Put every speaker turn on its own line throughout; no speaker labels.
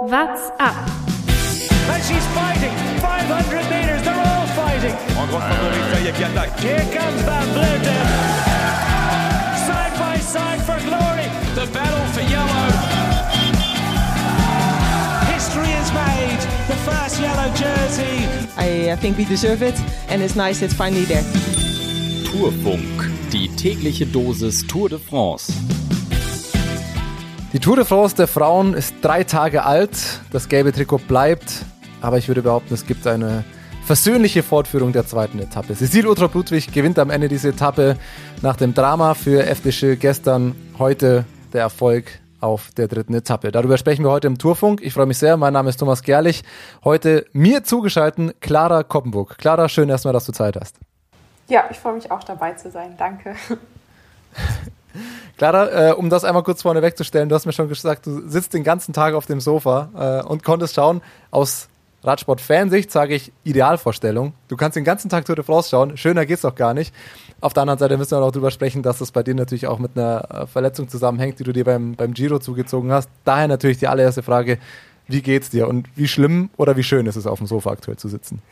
What's up?
And she's fighting. 500 meters, they're all fighting.
En favori, ça y est, qui attaque.
Here comes Van Vleuten. Side by side for glory.
The battle for yellow.
History is made. The first yellow jersey.
I, I think we deserve it, and it's nice it's finally there.
Tourfunk, die tägliche Dosis Tour de France.
Die Tour de France der Frauen ist drei Tage alt. Das gelbe Trikot bleibt. Aber ich würde behaupten, es gibt eine versöhnliche Fortführung der zweiten Etappe. Cecile Utrop Ludwig gewinnt am Ende diese Etappe nach dem Drama für FDC gestern. Heute der Erfolg auf der dritten Etappe. Darüber sprechen wir heute im Tourfunk. Ich freue mich sehr. Mein Name ist Thomas Gerlich. Heute mir zugeschalten Clara Koppenburg. Clara, schön erstmal, dass du Zeit hast.
Ja, ich freue mich auch dabei zu sein. Danke.
Clara, äh, um das einmal kurz vorne wegzustellen, du hast mir schon gesagt, du sitzt den ganzen Tag auf dem Sofa äh, und konntest schauen. Aus Radsport-Fansicht sage ich Idealvorstellung. Du kannst den ganzen Tag Tour de France schauen. Schöner geht's doch gar nicht. Auf der anderen Seite müssen wir noch drüber sprechen, dass das bei dir natürlich auch mit einer äh, Verletzung zusammenhängt, die du dir beim, beim Giro zugezogen hast. Daher natürlich die allererste Frage, wie geht's dir und wie schlimm oder wie schön ist es auf dem Sofa aktuell zu sitzen?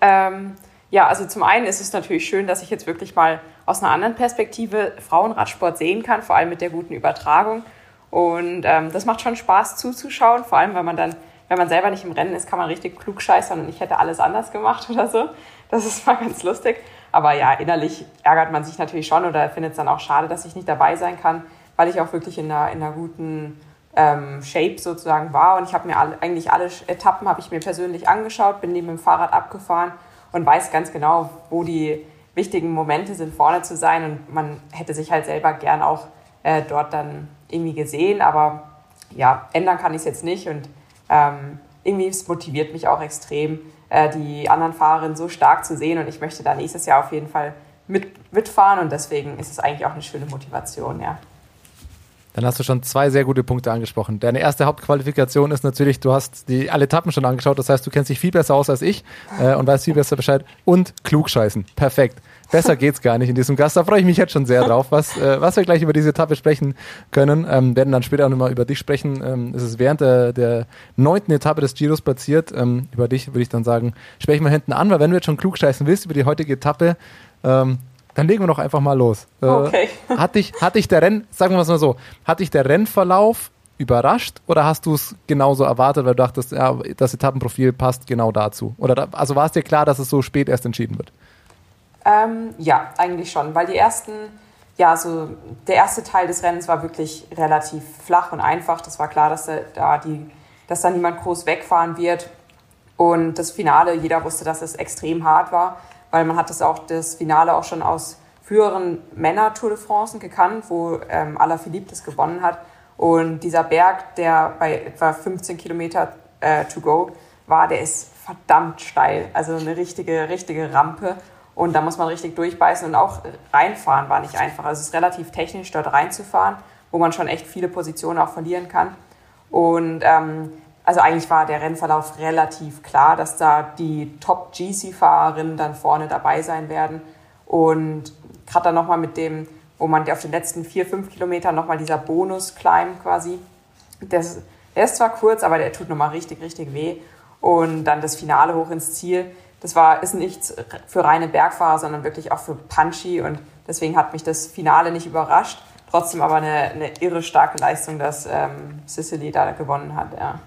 Ähm, ja, also zum einen ist es natürlich schön, dass ich jetzt wirklich mal aus einer anderen Perspektive Frauenradsport sehen kann, vor allem mit der guten Übertragung. Und ähm, das macht schon Spaß zuzuschauen, vor allem wenn man dann, wenn man selber nicht im Rennen ist, kann man richtig klug scheißern und ich hätte alles anders gemacht oder so. Das ist mal ganz lustig. Aber ja, innerlich ärgert man sich natürlich schon oder findet es dann auch schade, dass ich nicht dabei sein kann, weil ich auch wirklich in einer, in einer guten ähm, Shape sozusagen war. Und ich habe mir alle, eigentlich alle Etappen habe ich mir persönlich angeschaut, bin neben dem Fahrrad abgefahren und weiß ganz genau, wo die wichtigen Momente sind, vorne zu sein. Und man hätte sich halt selber gern auch äh, dort dann irgendwie gesehen. Aber ja, ändern kann ich es jetzt nicht. Und ähm, irgendwie es motiviert mich auch extrem, äh, die anderen Fahrerinnen so stark zu sehen. Und ich möchte da nächstes Jahr auf jeden Fall mit, mitfahren. Und deswegen ist es eigentlich auch eine schöne Motivation, ja.
Dann hast du schon zwei sehr gute Punkte angesprochen. Deine erste Hauptqualifikation ist natürlich, du hast die alle Etappen schon angeschaut, das heißt, du kennst dich viel besser aus als ich äh, und weißt viel besser Bescheid. Und klugscheißen. Perfekt. Besser geht's gar nicht in diesem Gast. Da freue ich mich jetzt schon sehr drauf, was, äh, was wir gleich über diese Etappe sprechen können. Ähm, werden dann später auch nochmal über dich sprechen. Ähm, es ist während der, der neunten Etappe des Giros passiert. Ähm, über dich würde ich dann sagen, sprechen wir hinten an, weil wenn du jetzt schon klugscheißen willst über die heutige Etappe, ähm, dann legen wir doch einfach mal los. Äh,
Okay.
hat, dich, hat dich der Renn, sagen wir es mal so, hat dich der Rennverlauf überrascht oder hast du es genauso erwartet, weil du dachtest, ja, das Etappenprofil passt genau dazu? Oder da, also war es dir klar, dass es so spät erst entschieden wird?
Ähm, ja, eigentlich schon, weil die ersten, ja, so der erste Teil des Rennens war wirklich relativ flach und einfach. Das war klar, dass da die, dass da niemand groß wegfahren wird. Und das Finale, jeder wusste, dass es extrem hart war, weil man hat das auch das Finale auch schon aus früheren Männer Tour de France gekannt, wo ähm, Alaphilippe das gewonnen hat. Und dieser Berg, der bei etwa 15 Kilometer äh, to go war, der ist verdammt steil. Also eine richtige, richtige Rampe. Und da muss man richtig durchbeißen und auch reinfahren war nicht einfach. Also es ist relativ technisch, dort reinzufahren, wo man schon echt viele Positionen auch verlieren kann. Und ähm, also eigentlich war der Rennverlauf relativ klar, dass da die Top-GC-Fahrerinnen dann vorne dabei sein werden. Und gerade dann nochmal mit dem, wo man auf den letzten vier, fünf Kilometern nochmal dieser Bonus-Climb quasi, das, der ist zwar kurz, aber der tut nochmal richtig, richtig weh. Und dann das Finale hoch ins Ziel. Das war, ist nichts für reine Bergfahrer, sondern wirklich auch für Punchy. Und deswegen hat mich das Finale nicht überrascht. Trotzdem aber eine, eine irre starke Leistung, dass ähm, Sicily da gewonnen hat. Ja.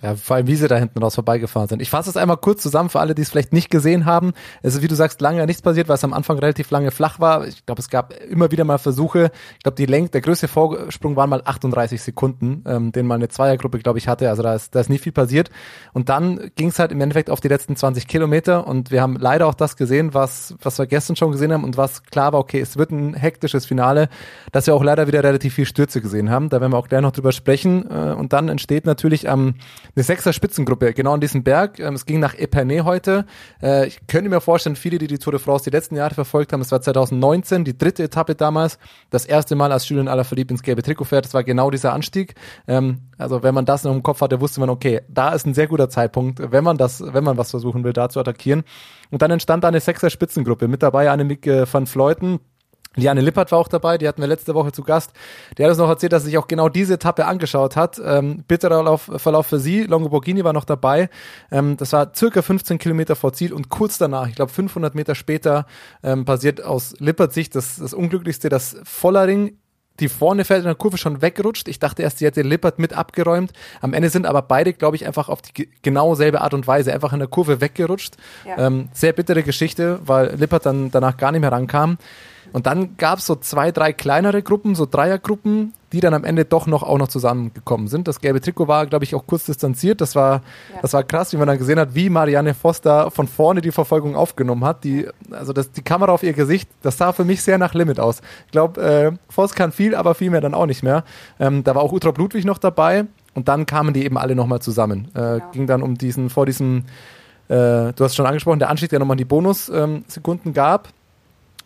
Ja, vor allem, wie sie da hinten raus vorbeigefahren sind. Ich fasse es einmal kurz zusammen für alle, die es vielleicht nicht gesehen haben. Es ist, wie du sagst, lange nichts passiert, weil es am Anfang relativ lange flach war. Ich glaube, es gab immer wieder mal Versuche. Ich glaube, die Länge, der größte Vorsprung waren mal 38 Sekunden, ähm, den mal eine Zweiergruppe, glaube ich, hatte. Also da ist, da ist nie viel passiert. Und dann ging es halt im Endeffekt auf die letzten 20 Kilometer. Und wir haben leider auch das gesehen, was, was wir gestern schon gesehen haben und was klar war, okay, es wird ein hektisches Finale, dass wir auch leider wieder relativ viel Stürze gesehen haben. Da werden wir auch gleich noch drüber sprechen. Äh, und dann entsteht natürlich am eine sechser Spitzengruppe, genau an diesem Berg. Ähm, es ging nach Epernay heute. Äh, ich könnte mir vorstellen, viele, die die Tour de France die letzten Jahre verfolgt haben, es war 2019, die dritte Etappe damals, das erste Mal, als Julien Alaphilippe ins gelbe Trikot fährt, das war genau dieser Anstieg. Ähm, also wenn man das noch im Kopf hatte, wusste man, okay, da ist ein sehr guter Zeitpunkt, wenn man das, wenn man was versuchen will, da zu attackieren. Und dann entstand da eine sechser Spitzengruppe, mit dabei Annemiek van Fleuten, Janne Lippert war auch dabei, die hatten wir letzte Woche zu Gast. Der hat uns noch erzählt, dass er sich auch genau diese Etappe angeschaut hat. Ähm, bitterer Lauf, Verlauf für sie. Longo Borghini war noch dabei. Ähm, das war circa 15 Kilometer vor Ziel und kurz danach, ich glaube 500 Meter später, ähm, passiert aus Lippert Sicht das, das Unglücklichste, dass Vollering die vorne fällt in der Kurve schon weggerutscht. Ich dachte erst, sie hätte Lippert mit abgeräumt. Am Ende sind aber beide, glaube ich, einfach auf die genau selbe Art und Weise einfach in der Kurve weggerutscht. Ja. Ähm, sehr bittere Geschichte, weil Lippert dann danach gar nicht mehr rankam. Und dann gab es so zwei, drei kleinere Gruppen, so Dreiergruppen, die dann am Ende doch noch auch noch zusammengekommen sind. Das gelbe Trikot war, glaube ich, auch kurz distanziert. Das war, ja. das war krass, wie man dann gesehen hat, wie Marianne Foster von vorne die Verfolgung aufgenommen hat. Die, also das, die Kamera auf ihr Gesicht, das sah für mich sehr nach Limit aus. Ich glaube, äh, Voss kann viel, aber viel mehr dann auch nicht mehr. Ähm, da war auch Utrop Ludwig noch dabei und dann kamen die eben alle nochmal zusammen. Äh, ja. Ging dann um diesen, vor diesem, äh, du hast schon angesprochen, der Anstieg, der nochmal die Bonussekunden ähm, gab.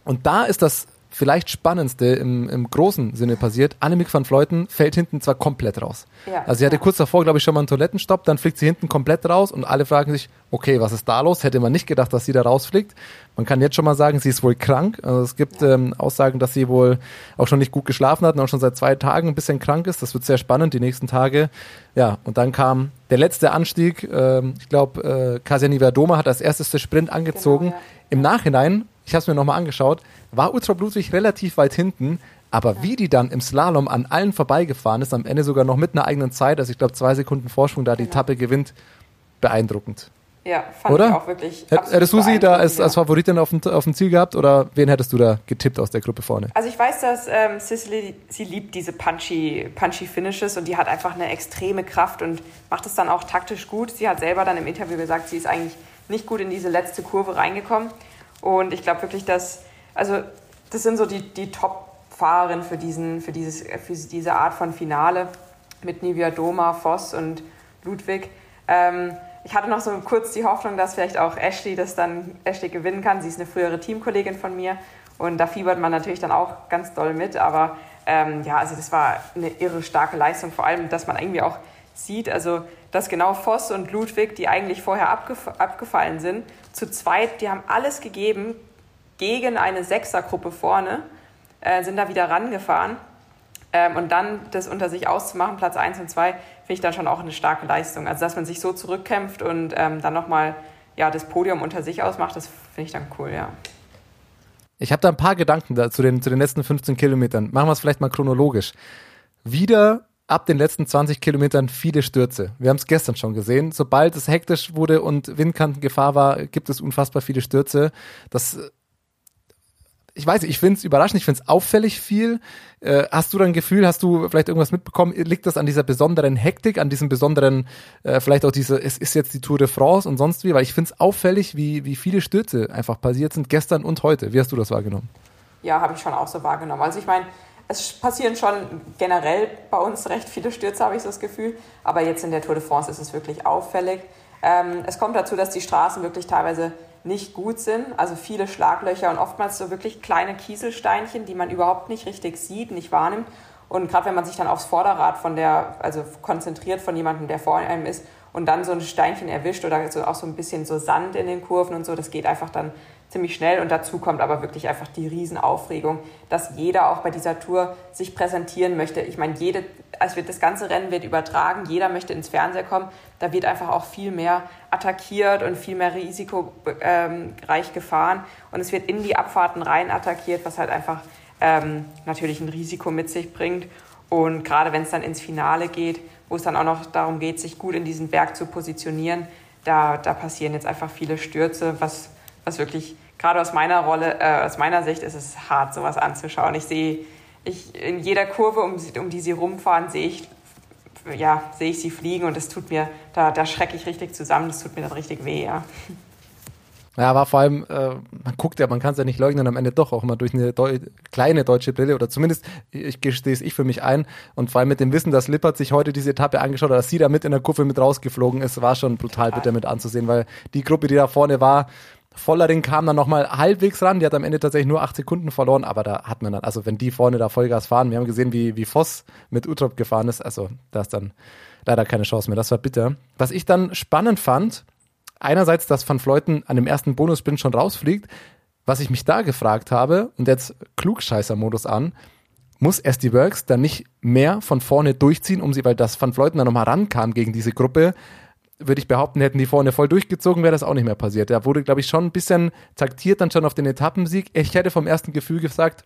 Und da ist das vielleicht spannendste im, im großen Sinne passiert. Annemiek van Fleuten fällt hinten zwar komplett raus. Ja, also sie hatte ja. kurz davor, glaube ich, schon mal einen Toilettenstopp, dann fliegt sie hinten komplett raus und alle fragen sich, okay, was ist da los? Hätte man nicht gedacht, dass sie da rausfliegt. Man kann jetzt schon mal sagen, sie ist wohl krank. Also es gibt ja. ähm, Aussagen, dass sie wohl auch schon nicht gut geschlafen hat und auch schon seit zwei Tagen ein bisschen krank ist. Das wird sehr spannend, die nächsten Tage. Ja, und dann kam der letzte Anstieg. Ähm, ich glaube, äh, Kasia Verdoma hat als erstes Sprint angezogen. Genau, Im Nachhinein ich habe es mir nochmal angeschaut, war Ultra Ludwig relativ weit hinten, aber wie die dann im Slalom an allen vorbeigefahren ist, am Ende sogar noch mit einer eigenen Zeit, also ich glaube zwei Sekunden Vorsprung da die. Etappe gewinnt, beeindruckend.
Ja, fand oder? ich auch wirklich.
Hättest du sie da als, als Favoritin auf dem, auf dem Ziel gehabt oder wen hättest du da getippt aus der Gruppe vorne?
Also ich weiß, dass ähm, Cicely, sie liebt diese punchy, punchy Finishes und die hat einfach eine extreme Kraft und macht es dann auch taktisch gut. Sie hat selber dann im Interview gesagt, sie ist eigentlich nicht gut in diese letzte Kurve reingekommen. Und ich glaube wirklich, dass, also das sind so die, die Top-Fahrerinnen für, für, für diese Art von Finale mit Nivia Doma, Voss und Ludwig. Ähm, ich hatte noch so kurz die Hoffnung, dass vielleicht auch Ashley das dann Ashley gewinnen kann. Sie ist eine frühere Teamkollegin von mir und da fiebert man natürlich dann auch ganz doll mit. Aber ähm, ja, also das war eine irre starke Leistung, vor allem, dass man irgendwie auch sieht, also dass genau Voss und Ludwig, die eigentlich vorher abgef abgefallen sind, zu zweit, die haben alles gegeben gegen eine Sechsergruppe vorne, äh, sind da wieder rangefahren. Ähm, und dann das unter sich auszumachen, Platz 1 und 2, finde ich dann schon auch eine starke Leistung. Also, dass man sich so zurückkämpft und ähm, dann nochmal ja, das Podium unter sich ausmacht, das finde ich dann cool, ja.
Ich habe da ein paar Gedanken da, zu, den, zu den letzten 15 Kilometern. Machen wir es vielleicht mal chronologisch. Wieder ab den letzten 20 Kilometern viele Stürze. Wir haben es gestern schon gesehen. Sobald es hektisch wurde und Windkantengefahr war, gibt es unfassbar viele Stürze. Das ich weiß nicht, ich finde es überraschend, ich finde es auffällig viel. Äh, hast du dann Gefühl, hast du vielleicht irgendwas mitbekommen? Liegt das an dieser besonderen Hektik, an diesem besonderen, äh, vielleicht auch diese, es ist jetzt die Tour de France und sonst wie? Weil ich finde es auffällig, wie, wie viele Stürze einfach passiert sind, gestern und heute. Wie hast du das wahrgenommen?
Ja, habe ich schon auch so wahrgenommen. Also ich meine, es passieren schon generell bei uns recht viele Stürze, habe ich so das Gefühl. Aber jetzt in der Tour de France ist es wirklich auffällig. Ähm, es kommt dazu, dass die Straßen wirklich teilweise nicht gut sind. Also viele Schlaglöcher und oftmals so wirklich kleine Kieselsteinchen, die man überhaupt nicht richtig sieht, nicht wahrnimmt. Und gerade wenn man sich dann aufs Vorderrad von der, also konzentriert von jemandem, der vor einem ist und dann so ein Steinchen erwischt oder so auch so ein bisschen so Sand in den Kurven und so, das geht einfach dann ziemlich schnell und dazu kommt aber wirklich einfach die Riesenaufregung, dass jeder auch bei dieser Tour sich präsentieren möchte. Ich meine, jede, also das ganze Rennen wird übertragen, jeder möchte ins Fernsehen kommen, da wird einfach auch viel mehr attackiert und viel mehr risikoreich gefahren. Und es wird in die Abfahrten rein attackiert, was halt einfach ähm, natürlich ein Risiko mit sich bringt. Und gerade wenn es dann ins Finale geht, wo es dann auch noch darum geht, sich gut in diesen Berg zu positionieren, da, da passieren jetzt einfach viele Stürze, was, was wirklich gerade aus meiner Rolle, äh, aus meiner Sicht ist es hart, sowas anzuschauen. Ich sehe, ich, in jeder Kurve, um, um die sie rumfahren, sehe ich, ja, sehe ich sie fliegen und das tut mir, da, da schrecke ich richtig zusammen, das tut mir dann richtig weh, ja.
Ja, war vor allem, äh, man guckt ja, man kann es ja nicht leugnen, am Ende doch auch mal durch eine Deu kleine deutsche Brille oder zumindest, ich gestehe es ich für mich ein und vor allem mit dem Wissen, dass Lippert sich heute diese Etappe angeschaut hat, dass sie da mit in der Kurve mit rausgeflogen ist, war schon brutal bitter mit anzusehen, weil die Gruppe, die da vorne war, Vollering kam dann nochmal halbwegs ran, die hat am Ende tatsächlich nur acht Sekunden verloren, aber da hat man dann, also wenn die vorne da Vollgas fahren, wir haben gesehen, wie, wie Voss mit Utrop gefahren ist, also da ist dann leider keine Chance mehr, das war bitter. Was ich dann spannend fand, einerseits, dass Van Fleuten an dem ersten Bonussprint schon rausfliegt, was ich mich da gefragt habe, und jetzt Klugscheißer-Modus an, muss SD Works dann nicht mehr von vorne durchziehen, um sie, weil das Van Fleuten dann nochmal rankam gegen diese Gruppe, würde ich behaupten, hätten die vorne voll durchgezogen, wäre das auch nicht mehr passiert. Da wurde, glaube ich, schon ein bisschen taktiert dann schon auf den Etappensieg. Ich hätte vom ersten Gefühl gesagt,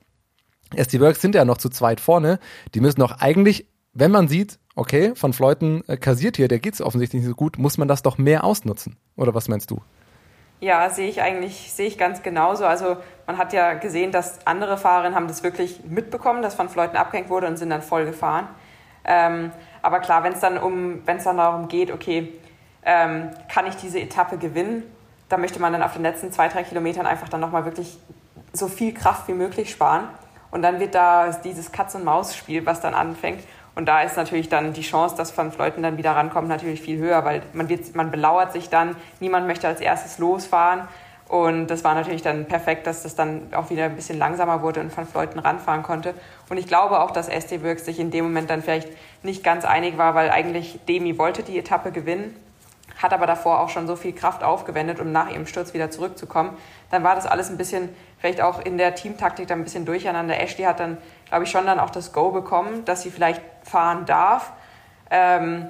SD Works sind ja noch zu zweit vorne. Die müssen doch eigentlich, wenn man sieht, okay, Van Fleuten äh, kassiert hier, der geht es offensichtlich nicht so gut, muss man das doch mehr ausnutzen. Oder was meinst du?
Ja, sehe ich eigentlich, sehe ich ganz genauso. Also man hat ja gesehen, dass andere Fahrerinnen haben das wirklich mitbekommen, dass Van Fleuten abgehängt wurde und sind dann voll gefahren. Ähm, aber klar, wenn es dann um, wenn es dann darum geht, okay, ähm, kann ich diese Etappe gewinnen, da möchte man dann auf den letzten zwei, drei Kilometern einfach dann nochmal wirklich so viel Kraft wie möglich sparen. Und dann wird da dieses Katz-und-Maus-Spiel, was dann anfängt. Und da ist natürlich dann die Chance, dass Van Fleuten dann wieder rankommt, natürlich viel höher, weil man, wird, man belauert sich dann, niemand möchte als erstes losfahren. Und das war natürlich dann perfekt, dass das dann auch wieder ein bisschen langsamer wurde und Van Fleuten ranfahren konnte. Und ich glaube auch, dass SD Works sich in dem Moment dann vielleicht nicht ganz einig war, weil eigentlich Demi wollte die Etappe gewinnen, hat aber davor auch schon so viel Kraft aufgewendet, um nach ihrem Sturz wieder zurückzukommen. Dann war das alles ein bisschen, vielleicht auch in der Teamtaktik dann ein bisschen durcheinander. Ashley hat dann, glaube ich, schon dann auch das Go bekommen, dass sie vielleicht fahren darf. Ähm,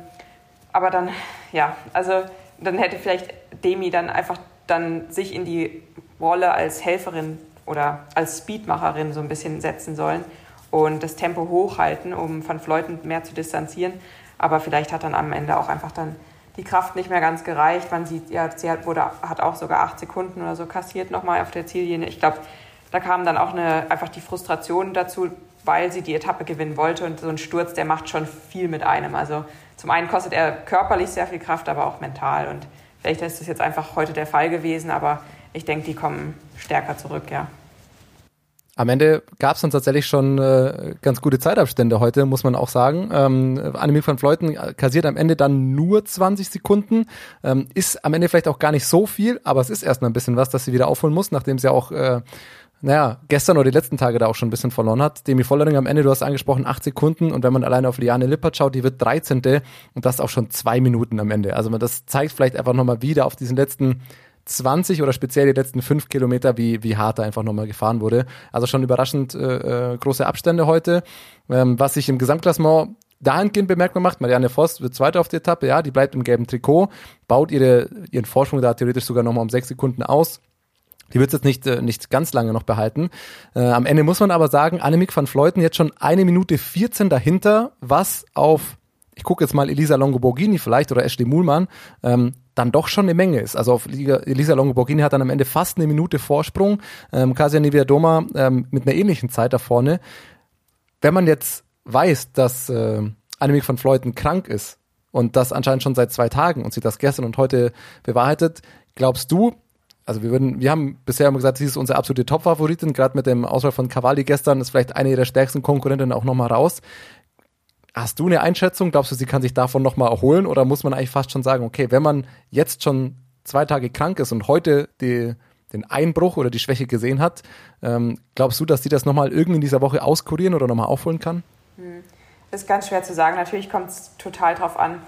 aber dann, ja, also dann hätte vielleicht Demi dann einfach dann sich in die Rolle als Helferin oder als Speedmacherin so ein bisschen setzen sollen und das Tempo hochhalten, um Van Fleuten mehr zu distanzieren. Aber vielleicht hat dann am Ende auch einfach dann die Kraft nicht mehr ganz gereicht. Man sieht, ja, sie hat, wurde, hat auch sogar acht Sekunden oder so kassiert nochmal auf der Ziellinie. Ich glaube, da kam dann auch eine, einfach die Frustration dazu, weil sie die Etappe gewinnen wollte. Und so ein Sturz, der macht schon viel mit einem. Also zum einen kostet er körperlich sehr viel Kraft, aber auch mental. Und vielleicht ist das jetzt einfach heute der Fall gewesen, aber ich denke, die kommen stärker zurück, ja.
Am Ende gab es dann tatsächlich schon äh, ganz gute Zeitabstände heute, muss man auch sagen. Ähm, Annemiek van Fleuten kassiert am Ende dann nur 20 Sekunden. Ähm, ist am Ende vielleicht auch gar nicht so viel, aber es ist erstmal ein bisschen was, dass sie wieder aufholen muss, nachdem sie auch äh, naja, gestern oder die letzten Tage da auch schon ein bisschen verloren hat. Demi Vollering am Ende, du hast angesprochen, acht Sekunden und wenn man alleine auf Liane Lippert schaut, die wird 13. und das auch schon zwei Minuten am Ende. Also das zeigt vielleicht einfach nochmal wieder auf diesen letzten 20 oder speziell die letzten fünf Kilometer, wie, wie hart da einfach nochmal gefahren wurde. Also schon überraschend äh, äh, große Abstände heute. Ähm, was sich im Gesamtklassement dahingehend bemerkbar macht, Marianne Voss wird Zweite auf der Etappe, ja, die bleibt im gelben Trikot, baut ihre, ihren Vorsprung da theoretisch sogar nochmal um sechs Sekunden aus. Die wird es jetzt nicht, äh, nicht ganz lange noch behalten. Äh, am Ende muss man aber sagen, Annemiek van Fleuten jetzt schon eine Minute 14 dahinter, was auf, ich gucke jetzt mal Elisa Longo-Borghini vielleicht oder Ashley Muhlmann, ähm, dann doch schon eine Menge ist. Also auf Elisa Longo-Borghini hat dann am Ende fast eine Minute Vorsprung. Ähm, Kasia Neviadoma ähm, mit einer ähnlichen Zeit da vorne. Wenn man jetzt weiß, dass äh, Annemiek van Fleuten krank ist und das anscheinend schon seit zwei Tagen und sie das gestern und heute bewahrheitet, glaubst du, also wir würden, wir haben bisher immer gesagt, sie ist unsere absolute Top-Favoritin, gerade mit dem Auswahl von Cavalli gestern ist vielleicht eine ihrer stärksten Konkurrentinnen auch nochmal raus. Hast du eine Einschätzung? Glaubst du, sie kann sich davon nochmal erholen? Oder muss man eigentlich fast schon sagen, okay, wenn man jetzt schon zwei Tage krank ist und heute die, den Einbruch oder die Schwäche gesehen hat, ähm, glaubst du, dass sie das nochmal irgendwie in dieser Woche auskurieren oder nochmal aufholen kann?
Hm. Ist ganz schwer zu sagen. Natürlich kommt es total drauf an,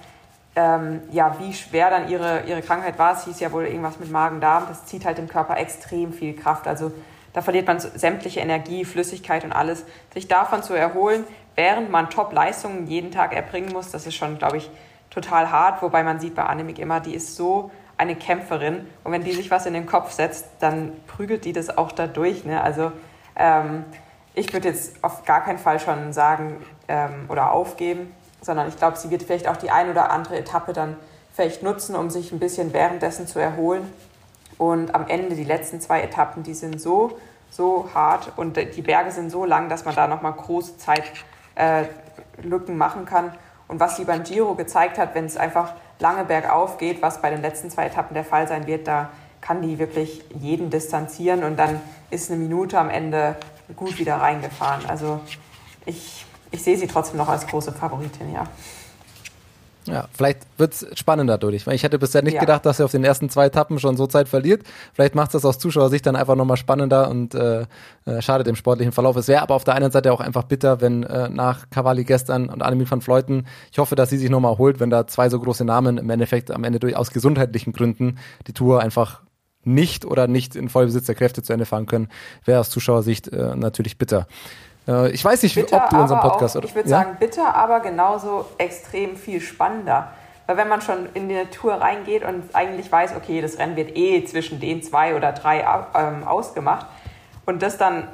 ähm, ja, wie schwer dann ihre, ihre Krankheit war. Es hieß ja wohl irgendwas mit Magen-Darm. Das zieht halt dem Körper extrem viel Kraft. Also da verliert man sämtliche Energie, Flüssigkeit und alles. Sich davon zu erholen, während man Top-Leistungen jeden Tag erbringen muss, das ist schon, glaube ich, total hart. Wobei man sieht bei Annemiek immer, die ist so eine Kämpferin. Und wenn die sich was in den Kopf setzt, dann prügelt die das auch dadurch. Ne? Also ähm, ich würde jetzt auf gar keinen Fall schon sagen ähm, oder aufgeben, sondern ich glaube, sie wird vielleicht auch die ein oder andere Etappe dann vielleicht nutzen, um sich ein bisschen währenddessen zu erholen. Und am Ende, die letzten zwei Etappen, die sind so, so hart und die Berge sind so lang, dass man da nochmal große Zeit äh, Lücken machen kann. Und was sie beim Giro gezeigt hat, wenn es einfach lange bergauf geht, was bei den letzten zwei Etappen der Fall sein wird, da kann die wirklich jeden distanzieren und dann ist eine Minute am Ende gut wieder reingefahren. Also ich, ich sehe sie trotzdem noch als große Favoritin, ja.
Ja, vielleicht wird's spannender dadurch, weil ich hätte bisher nicht ja. gedacht, dass er auf den ersten zwei Etappen schon so Zeit verliert. Vielleicht macht das aus Zuschauersicht dann einfach nochmal spannender und äh, äh, schadet dem sportlichen Verlauf. Es wäre aber auf der einen Seite auch einfach bitter, wenn äh, nach Cavalli gestern und Annemiek van Fleuten, ich hoffe, dass sie sich nochmal holt, wenn da zwei so große Namen im Endeffekt am Ende durch aus gesundheitlichen Gründen die Tour einfach nicht oder nicht in Vollbesitz der Kräfte zu Ende fahren können, wäre aus Zuschauersicht äh, natürlich bitter. Äh, ich weiß nicht,
bitter,
ob du unseren Podcast
auch,
oder
Ich würde
ja?
sagen, bitter, aber genauso extrem viel spannender. Weil wenn man schon in die Tour reingeht und eigentlich weiß, okay, das Rennen wird eh zwischen den zwei oder drei ähm, ausgemacht und das dann,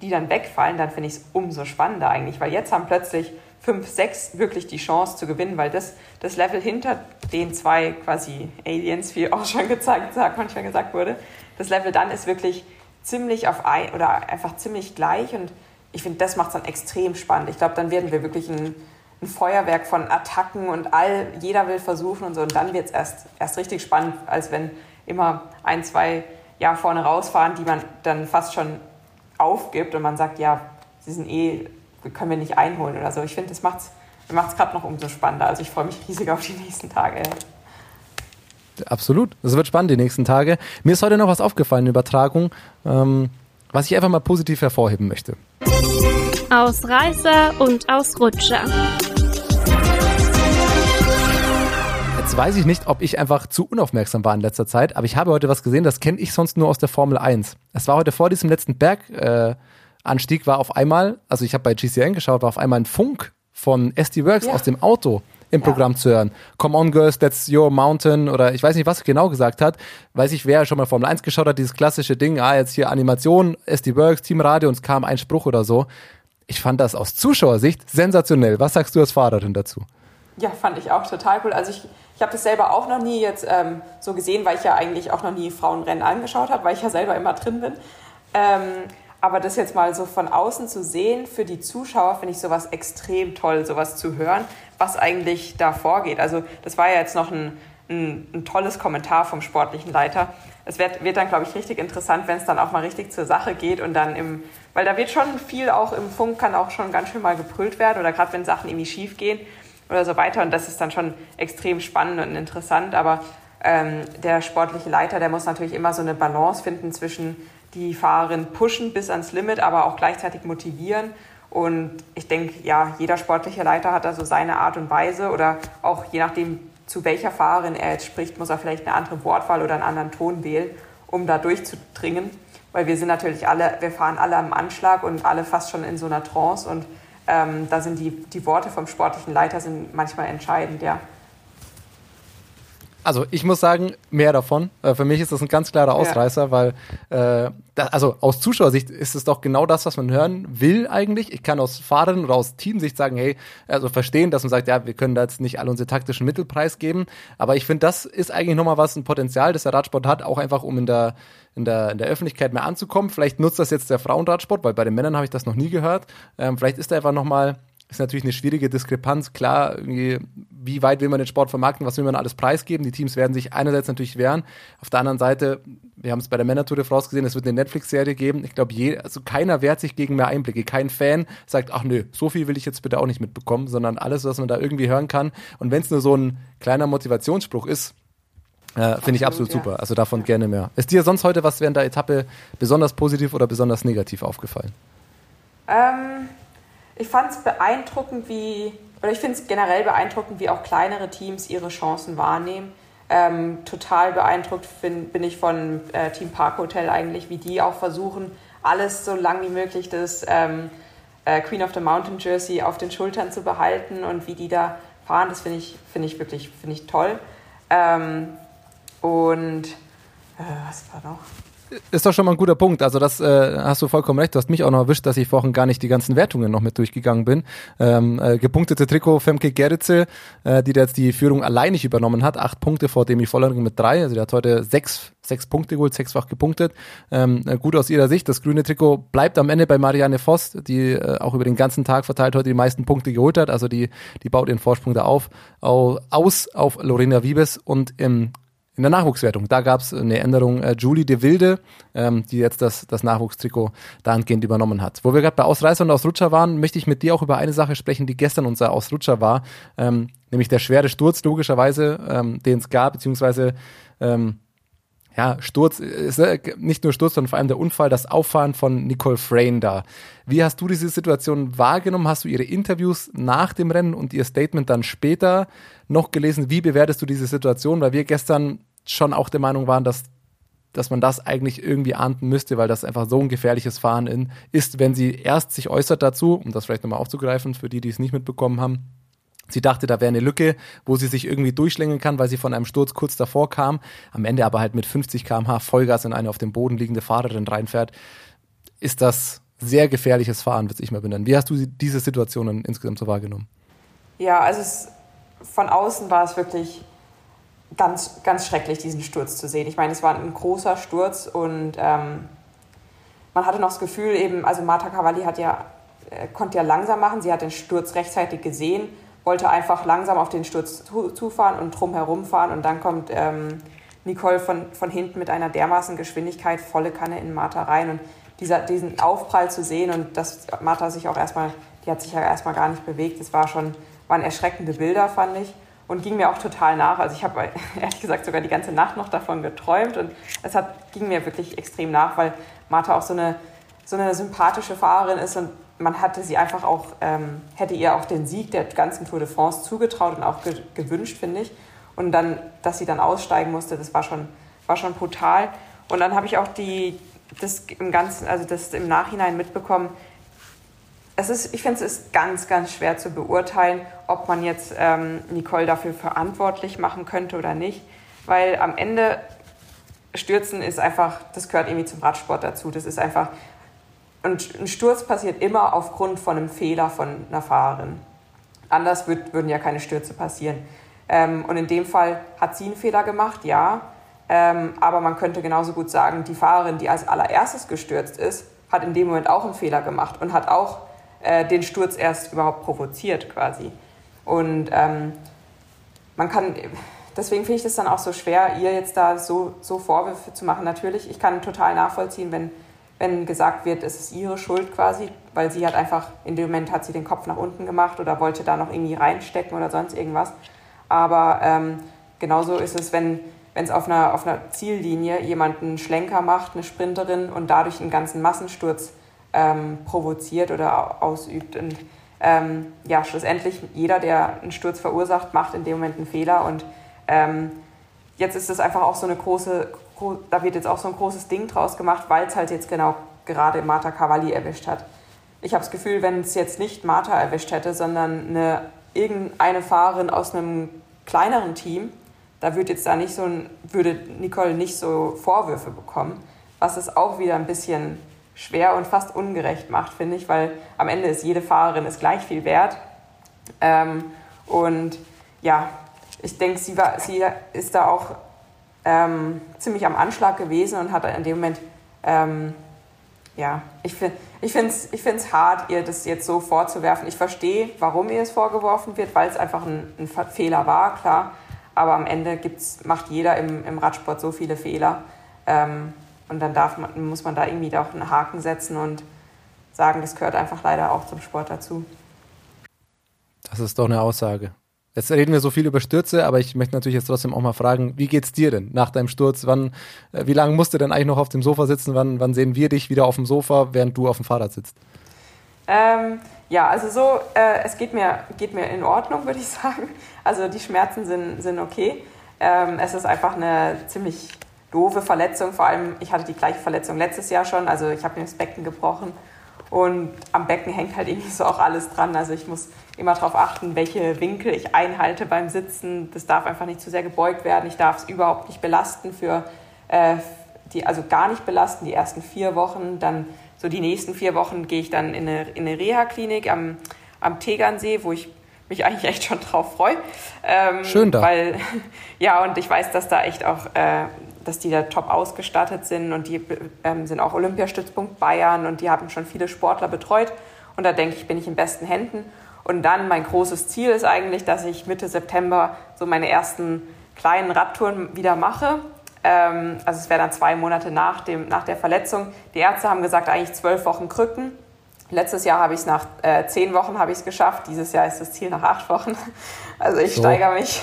die dann wegfallen, dann finde ich es umso spannender eigentlich, weil jetzt haben plötzlich fünf, sechs wirklich die Chance zu gewinnen, weil das, das Level hinter den zwei quasi Aliens, wie auch schon gezeigt, sagt, manchmal gesagt wurde, das Level dann ist wirklich ziemlich auf ein oder einfach ziemlich gleich und ich finde, das macht es dann extrem spannend. Ich glaube, dann werden wir wirklich ein, ein, Feuerwerk von Attacken und all, jeder will versuchen und so. Und dann wird es erst, erst richtig spannend, als wenn immer ein, zwei ja, vorne rausfahren, die man dann fast schon aufgibt und man sagt, ja, sie sind eh, können wir nicht einholen oder so. Ich finde, das macht es gerade noch umso spannender. Also ich freue mich riesig auf die nächsten Tage.
Absolut. Das wird spannend die nächsten Tage. Mir ist heute noch was aufgefallen in Übertragung, ähm, was ich einfach mal positiv hervorheben möchte.
Ausreißer und Ausrutscher.
Jetzt weiß ich nicht, ob ich einfach zu unaufmerksam war in letzter Zeit, aber ich habe heute was gesehen, das kenne ich sonst nur aus der Formel 1. Es war heute vor diesem letzten Berganstieg, äh, war auf einmal, also ich habe bei GCN geschaut, war auf einmal ein Funk von SD Works ja. aus dem Auto im ja. Programm zu hören. Come on, Girls, that's your mountain oder ich weiß nicht, was er genau gesagt hat. Weiß ich, wer schon mal Formel 1 geschaut hat, dieses klassische Ding, ah, jetzt hier Animation, SD Works, Teamradio und es kam ein Spruch oder so. Ich fand das aus Zuschauersicht sensationell. Was sagst du als Fahrerin dazu?
Ja, fand ich auch total cool. Also ich, ich habe das selber auch noch nie jetzt ähm, so gesehen, weil ich ja eigentlich auch noch nie Frauenrennen angeschaut habe, weil ich ja selber immer drin bin. Ähm, aber das jetzt mal so von außen zu sehen, für die Zuschauer finde ich sowas extrem toll, sowas zu hören, was eigentlich da vorgeht. Also das war ja jetzt noch ein, ein, ein tolles Kommentar vom sportlichen Leiter. Es wird, wird dann, glaube ich, richtig interessant, wenn es dann auch mal richtig zur Sache geht und dann im, weil da wird schon viel auch im Funk, kann auch schon ganz schön mal gebrüllt werden oder gerade wenn Sachen irgendwie schief gehen oder so weiter und das ist dann schon extrem spannend und interessant, aber ähm, der sportliche Leiter, der muss natürlich immer so eine Balance finden zwischen die Fahrerin pushen bis ans Limit, aber auch gleichzeitig motivieren. Und ich denke, ja, jeder sportliche Leiter hat da so seine Art und Weise oder auch je nachdem, zu welcher Fahrerin er jetzt spricht, muss er vielleicht eine andere Wortwahl oder einen anderen Ton wählen, um da durchzudringen. Weil wir sind natürlich alle, wir fahren alle am Anschlag und alle fast schon in so einer Trance und ähm, da sind die, die Worte vom sportlichen Leiter sind manchmal entscheidend, ja.
Also ich muss sagen, mehr davon. Äh, für mich ist das ein ganz klarer Ausreißer, ja. weil äh, da, also aus Zuschauersicht ist es doch genau das, was man hören will eigentlich. Ich kann aus Fahrern oder aus Teamsicht sagen, hey, also verstehen, dass man sagt, ja, wir können da jetzt nicht alle unsere taktischen Mittel preisgeben. Aber ich finde, das ist eigentlich nochmal was, ein Potenzial, das der Radsport hat, auch einfach um in der in der, in der Öffentlichkeit mehr anzukommen. Vielleicht nutzt das jetzt der Frauenradsport, weil bei den Männern habe ich das noch nie gehört. Ähm, vielleicht ist da einfach nochmal ist natürlich eine schwierige Diskrepanz. Klar, wie weit will man den Sport vermarkten, was will man alles preisgeben? Die Teams werden sich einerseits natürlich wehren. Auf der anderen Seite, wir haben es bei der Männer-Tour de France gesehen, es wird eine Netflix-Serie geben. Ich glaube, also keiner wehrt sich gegen mehr Einblicke. Kein Fan sagt, ach nö, so viel will ich jetzt bitte auch nicht mitbekommen, sondern alles, was man da irgendwie hören kann. Und wenn es nur so ein kleiner Motivationsspruch ist, äh, Finde ich absolut ja. super. Also davon ja. gerne mehr. Ist dir sonst heute was während der Etappe besonders positiv oder besonders negativ aufgefallen?
Ähm, ich fand es beeindruckend, wie, oder ich finde es generell beeindruckend, wie auch kleinere Teams ihre Chancen wahrnehmen. Ähm, total beeindruckt bin, bin ich von äh, Team Park Hotel eigentlich, wie die auch versuchen, alles so lang wie möglich das ähm, äh, Queen of the Mountain Jersey auf den Schultern zu behalten und wie die da fahren. Das finde ich, find ich wirklich find ich toll. Ähm, und äh, was war noch?
Ist doch schon mal ein guter Punkt. Also das äh, hast du vollkommen recht. Du hast mich auch noch erwischt, dass ich vorhin gar nicht die ganzen Wertungen noch mit durchgegangen bin. Ähm, äh, gepunktete Trikot Femke Gerritze, äh, die da jetzt die Führung alleinig übernommen hat. Acht Punkte vor Demi Vollering mit drei. Also der hat heute sechs, sechs Punkte geholt, sechsfach gepunktet. Ähm, äh, gut aus ihrer Sicht. Das grüne Trikot bleibt am Ende bei Marianne Voss, die äh, auch über den ganzen Tag verteilt heute die meisten Punkte geholt hat. Also die, die baut ihren Vorsprung da auf, au, aus auf Lorena Wiebes und im in der Nachwuchswertung. Da gab es eine Änderung. Äh, Julie de Wilde, ähm, die jetzt das, das Nachwuchstrikot dahingehend übernommen hat. Wo wir gerade bei Ausreißer und Ausrutscher waren, möchte ich mit dir auch über eine Sache sprechen, die gestern unser Ausrutscher war, ähm, nämlich der schwere Sturz, logischerweise, ähm, den es gab, beziehungsweise ähm, ja, Sturz, ist äh, nicht nur Sturz, sondern vor allem der Unfall, das Auffahren von Nicole Frayne da. Wie hast du diese Situation wahrgenommen? Hast du ihre Interviews nach dem Rennen und ihr Statement dann später noch gelesen? Wie bewertest du diese Situation? Weil wir gestern schon auch der Meinung waren, dass dass man das eigentlich irgendwie ahnden müsste, weil das einfach so ein gefährliches Fahren in, ist, wenn sie erst sich äußert dazu, um das vielleicht nochmal aufzugreifen, für die, die es nicht mitbekommen haben. Sie dachte, da wäre eine Lücke, wo sie sich irgendwie durchschlängeln kann, weil sie von einem Sturz kurz davor kam. Am Ende aber halt mit 50 km/h Vollgas in eine auf dem Boden liegende Fahrerin reinfährt. Ist das sehr gefährliches Fahren, würde ich mal benennen. Wie hast du diese Situationen insgesamt so wahrgenommen?
Ja, also es, von außen war es wirklich ganz, ganz schrecklich, diesen Sturz zu sehen. Ich meine, es war ein großer Sturz und ähm, man hatte noch das Gefühl eben, also Marta Cavalli hat ja, äh, konnte ja langsam machen, sie hat den Sturz rechtzeitig gesehen, wollte einfach langsam auf den Sturz zufahren und drumherum fahren und dann kommt ähm, Nicole von, von hinten mit einer dermaßen Geschwindigkeit volle Kanne in Marta rein und dieser, diesen Aufprall zu sehen und dass Marta sich auch erstmal, die hat sich ja erstmal gar nicht bewegt, das war schon, waren erschreckende Bilder, fand ich und ging mir auch total nach. Also ich habe ehrlich gesagt sogar die ganze Nacht noch davon geträumt und es hat, ging mir wirklich extrem nach, weil Martha auch so eine, so eine sympathische Fahrerin ist und man hatte sie einfach auch, ähm, hätte ihr auch den Sieg der ganzen Tour de France zugetraut und auch ge gewünscht, finde ich. Und dann, dass sie dann aussteigen musste, das war schon, war schon brutal. Und dann habe ich auch die, das im Ganzen, also das im Nachhinein mitbekommen, es ist, ich finde, es ist ganz, ganz schwer zu beurteilen, ob man jetzt ähm, Nicole dafür verantwortlich machen könnte oder nicht. Weil am Ende Stürzen ist einfach, das gehört irgendwie zum Radsport dazu. Das ist einfach, und ein Sturz passiert immer aufgrund von einem Fehler von einer Fahrerin. Anders würd, würden ja keine Stürze passieren. Ähm, und in dem Fall hat sie einen Fehler gemacht, ja. Ähm, aber man könnte genauso gut sagen, die Fahrerin, die als allererstes gestürzt ist, hat in dem Moment auch einen Fehler gemacht und hat auch äh, den Sturz erst überhaupt provoziert quasi. Und ähm, man kann, deswegen finde ich das dann auch so schwer, ihr jetzt da so, so Vorwürfe zu machen. Natürlich, ich kann total nachvollziehen, wenn, wenn gesagt wird, es ist ihre Schuld quasi, weil sie hat einfach, in dem Moment hat sie den Kopf nach unten gemacht oder wollte da noch irgendwie reinstecken oder sonst irgendwas. Aber ähm, genauso ist es, wenn wenn es auf einer, auf einer Ziellinie jemand einen Schlenker macht, eine Sprinterin und dadurch einen ganzen Massensturz ähm, provoziert oder ausübt. Und ähm, ja, schlussendlich jeder, der einen Sturz verursacht, macht in dem Moment einen Fehler. Und ähm, jetzt ist es einfach auch so eine große, da wird jetzt auch so ein großes Ding draus gemacht, weil es halt jetzt genau gerade Marta Cavalli erwischt hat. Ich habe das Gefühl, wenn es jetzt nicht Marta erwischt hätte, sondern eine, irgendeine Fahrerin aus einem kleineren Team, da würde jetzt da nicht so ein, würde Nicole nicht so Vorwürfe bekommen, was es auch wieder ein bisschen schwer und fast ungerecht macht, finde ich, weil am Ende ist jede Fahrerin ist gleich viel wert. Ähm, und ja, ich denke, sie, sie ist da auch ähm, ziemlich am Anschlag gewesen und hat in dem Moment, ähm, ja, ich finde es ich hart, ihr das jetzt so vorzuwerfen. Ich verstehe, warum ihr es vorgeworfen wird, weil es einfach ein, ein, Fehler war, klar. Aber am Ende gibt's, macht jeder im, im Radsport so viele Fehler. Ähm, und dann darf man, muss man da irgendwie auch einen Haken setzen und sagen, das gehört einfach leider auch zum Sport dazu.
Das ist doch eine Aussage. Jetzt reden wir so viel über Stürze, aber ich möchte natürlich jetzt trotzdem auch mal fragen, wie geht's dir denn nach deinem Sturz? Wann, äh, wie lange musst du denn eigentlich noch auf dem Sofa sitzen? Wann, wann sehen wir dich wieder auf dem Sofa, während du auf dem Fahrrad sitzt?
Ähm, ja, also so, äh, es geht mir, geht mir in Ordnung, würde ich sagen. Also die Schmerzen sind, sind okay. Ähm, es ist einfach eine ziemlich doofe Verletzung. Vor allem, ich hatte die gleiche Verletzung letztes Jahr schon. Also ich habe mir das Becken gebrochen. Und am Becken hängt halt irgendwie so auch alles dran. Also ich muss immer darauf achten, welche Winkel ich einhalte beim Sitzen. Das darf einfach nicht zu sehr gebeugt werden. Ich darf es überhaupt nicht belasten für äh, die, also gar nicht belasten die ersten vier Wochen. Dann so die nächsten vier Wochen gehe ich dann in eine, in eine Reha-Klinik am, am Tegernsee, wo ich mich eigentlich echt schon drauf freue.
Ähm, Schön da.
Weil, ja, und ich weiß, dass da echt auch äh, dass die da top ausgestattet sind und die ähm, sind auch Olympiastützpunkt Bayern und die haben schon viele Sportler betreut. Und da denke ich, bin ich in besten Händen. Und dann mein großes Ziel ist eigentlich, dass ich Mitte September so meine ersten kleinen Radtouren wieder mache. Ähm, also es wäre dann zwei Monate nach, dem, nach der Verletzung. Die Ärzte haben gesagt, eigentlich zwölf Wochen Krücken. Letztes Jahr habe ich es nach äh, zehn Wochen habe ich es geschafft. Dieses Jahr ist das Ziel nach acht Wochen. Also ich so. steigere mich.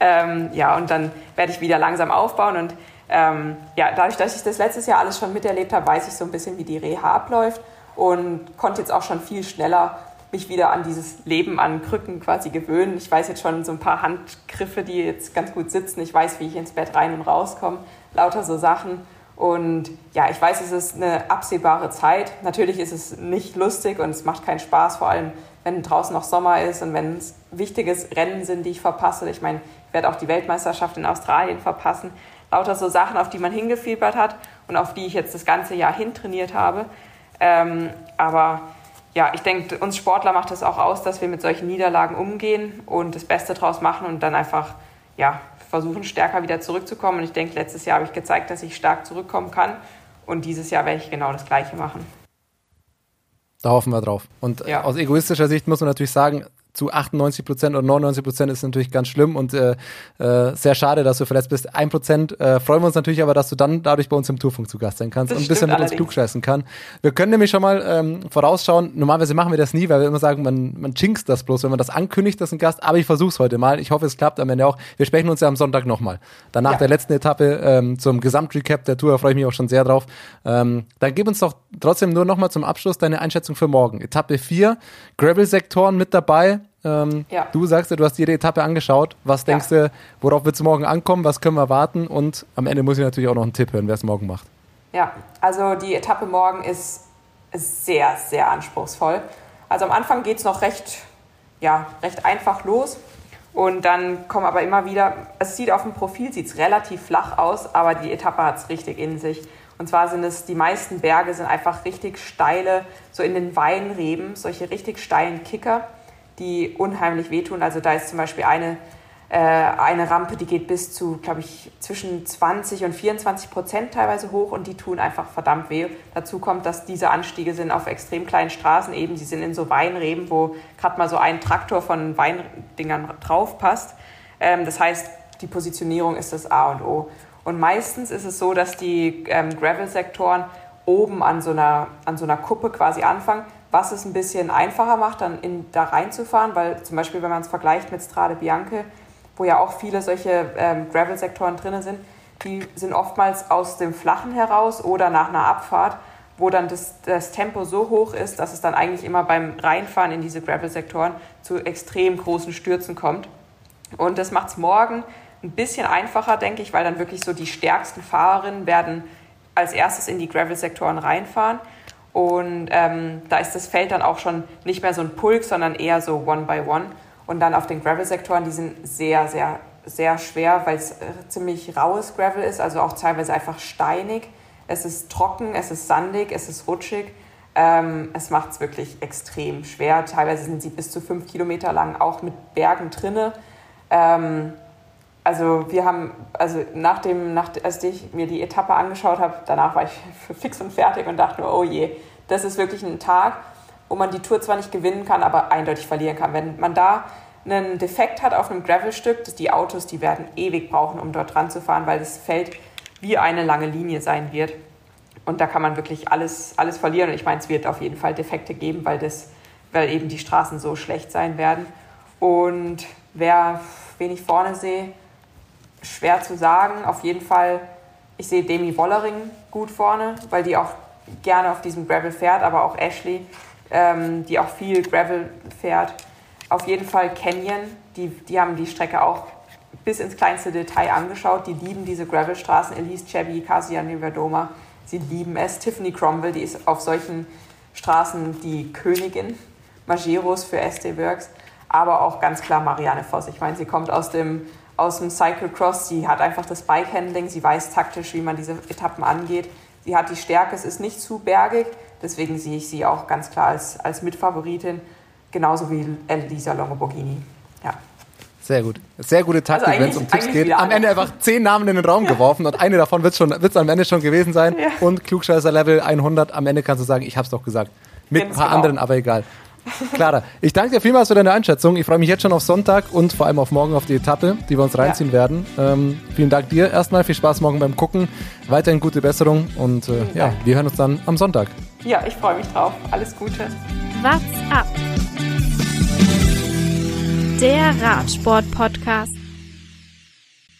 Ähm, ja, und dann werde ich wieder langsam aufbauen. Und ähm, ja, dadurch, dass ich das letztes Jahr alles schon miterlebt habe, weiß ich so ein bisschen, wie die Reha abläuft und konnte jetzt auch schon viel schneller mich wieder an dieses Leben an Krücken quasi gewöhnen. Ich weiß jetzt schon so ein paar Handgriffe, die jetzt ganz gut sitzen. Ich weiß, wie ich ins Bett rein und rauskomme. Lauter so Sachen. Und ja, ich weiß, es ist eine absehbare Zeit. Natürlich ist es nicht lustig und es macht keinen Spaß, vor allem wenn draußen noch Sommer ist und wenn es wichtige Rennen sind, die ich verpasse. Ich meine, ich werde auch die Weltmeisterschaft in Australien verpassen. Lauter so Sachen, auf die man hingefiebert hat und auf die ich jetzt das ganze Jahr hintrainiert habe. Ähm, aber ja, ich denke, uns Sportler macht es auch aus, dass wir mit solchen Niederlagen umgehen und das Beste draus machen und dann einfach ja, versuchen, stärker wieder zurückzukommen. Und ich denke, letztes Jahr habe ich gezeigt, dass ich stark zurückkommen kann. Und dieses Jahr werde ich genau das Gleiche machen.
Da hoffen wir drauf. Und ja. aus egoistischer Sicht muss man natürlich sagen, zu 98 Prozent oder 99 Prozent ist natürlich ganz schlimm und äh, äh, sehr schade, dass du verletzt bist. Ein Prozent äh, freuen wir uns natürlich aber, dass du dann dadurch bei uns im Tourfunk zu Gast sein kannst das und ein bisschen mit allerdings. uns klugscheißen kann. Wir können nämlich schon mal ähm, vorausschauen, normalerweise machen wir das nie, weil wir immer sagen, man, man jinxt das bloß, wenn man das ankündigt, dass ein Gast, aber ich versuche es heute mal. Ich hoffe, es klappt am Ende auch. Wir sprechen uns ja am Sonntag nochmal. Danach ja. der letzten Etappe ähm, zum Gesamtrecap der Tour, freue ich mich auch schon sehr drauf. Ähm, dann gib uns doch trotzdem nur nochmal zum Abschluss deine Einschätzung für morgen. Etappe 4, Gravel-Sektoren mit dabei. Ähm, ja. Du sagst ja, du hast jede Etappe angeschaut. Was denkst ja. du, worauf wird es morgen ankommen? Was können wir warten? Und am Ende muss ich natürlich auch noch einen Tipp hören, wer es morgen macht.
Ja, also die Etappe morgen ist sehr, sehr anspruchsvoll. Also am Anfang geht es noch recht, ja, recht einfach los. Und dann kommen aber immer wieder, es sieht auf dem Profil sieht's relativ flach aus, aber die Etappe hat es richtig in sich. Und zwar sind es, die meisten Berge sind einfach richtig steile, so in den Weinreben, solche richtig steilen Kicker die unheimlich wehtun. Also da ist zum Beispiel eine, äh, eine Rampe, die geht bis zu, glaube ich, zwischen 20 und 24 Prozent teilweise hoch und die tun einfach verdammt weh. Dazu kommt, dass diese Anstiege sind auf extrem kleinen Straßen eben. Sie sind in so Weinreben, wo gerade mal so ein Traktor von Weindingern drauf passt. Ähm, das heißt, die Positionierung ist das A und O. Und meistens ist es so, dass die ähm, Gravel-Sektoren oben an so, einer, an so einer Kuppe quasi anfangen was es ein bisschen einfacher macht, dann in, da reinzufahren, weil zum Beispiel, wenn man es vergleicht mit Strade Bianche, wo ja auch viele solche ähm, Gravel-Sektoren drin sind, die sind oftmals aus dem Flachen heraus oder nach einer Abfahrt, wo dann das, das Tempo so hoch ist, dass es dann eigentlich immer beim Reinfahren in diese Gravel-Sektoren zu extrem großen Stürzen kommt. Und das macht es morgen ein bisschen einfacher, denke ich, weil dann wirklich so die stärksten Fahrerinnen werden als erstes in die Gravel-Sektoren reinfahren. Und ähm, da ist das Feld dann auch schon nicht mehr so ein Pulk, sondern eher so One by One. Und dann auf den Gravel-Sektoren, die sind sehr, sehr, sehr schwer, weil es äh, ziemlich raues Gravel ist, also auch teilweise einfach steinig. Es ist trocken, es ist sandig, es ist rutschig. Ähm, es macht es wirklich extrem schwer. Teilweise sind sie bis zu fünf Kilometer lang, auch mit Bergen drinne. Ähm, also wir haben, also nach dem, nach, als ich mir die Etappe angeschaut habe, danach war ich fix und fertig und dachte nur, oh je, das ist wirklich ein Tag, wo man die Tour zwar nicht gewinnen kann, aber eindeutig verlieren kann. Wenn man da einen Defekt hat auf einem Gravelstück, die Autos, die werden ewig brauchen, um dort dran zu fahren, weil das Feld wie eine lange Linie sein wird. Und da kann man wirklich alles, alles verlieren. Und ich meine, es wird auf jeden Fall Defekte geben, weil, das, weil eben die Straßen so schlecht sein werden. Und wer, wen ich vorne sehe, schwer zu sagen. Auf jeden Fall, ich sehe Demi Wollering gut vorne, weil die auch gerne auf diesem Gravel fährt, aber auch Ashley, ähm, die auch viel Gravel fährt. Auf jeden Fall Canyon, die, die haben die Strecke auch bis ins kleinste Detail angeschaut. Die lieben diese Gravelstraßen. Elise Chevy, Kasia Niverdoma, sie lieben es. Tiffany Cromwell, die ist auf solchen Straßen die Königin. Majeros für SD Works. Aber auch ganz klar Marianne Voss. Ich meine, sie kommt aus dem aus dem Cyclocross. Sie hat einfach das Bike-Handling, sie weiß taktisch, wie man diese Etappen angeht. Sie hat die Stärke, es ist nicht zu bergig, deswegen sehe ich sie auch ganz klar als, als Mitfavoritin, genauso wie Elisa Longoborghini. Ja.
Sehr gut. Sehr gute Taktik, also wenn es um Tipps geht. Am Ende einfach zehn Namen in den Raum geworfen und eine davon wird es am Ende schon gewesen sein. Ja. Und Klugscheißer Level 100. Am Ende kannst du sagen, ich habe es doch gesagt. Mit ein paar genau. anderen, aber egal. Clara, ich danke dir vielmals für deine Einschätzung. Ich freue mich jetzt schon auf Sonntag und vor allem auf morgen auf die Etappe, die wir uns reinziehen ja. werden. Ähm, vielen Dank dir erstmal. Viel Spaß morgen beim Gucken. Weiterhin gute Besserung und äh, ja, wir hören uns dann am Sonntag.
Ja, ich freue mich drauf. Alles Gute.
What's up? Der Radsport-Podcast.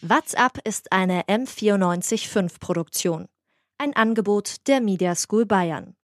What's up ist eine M945 Produktion. Ein Angebot der Media School Bayern.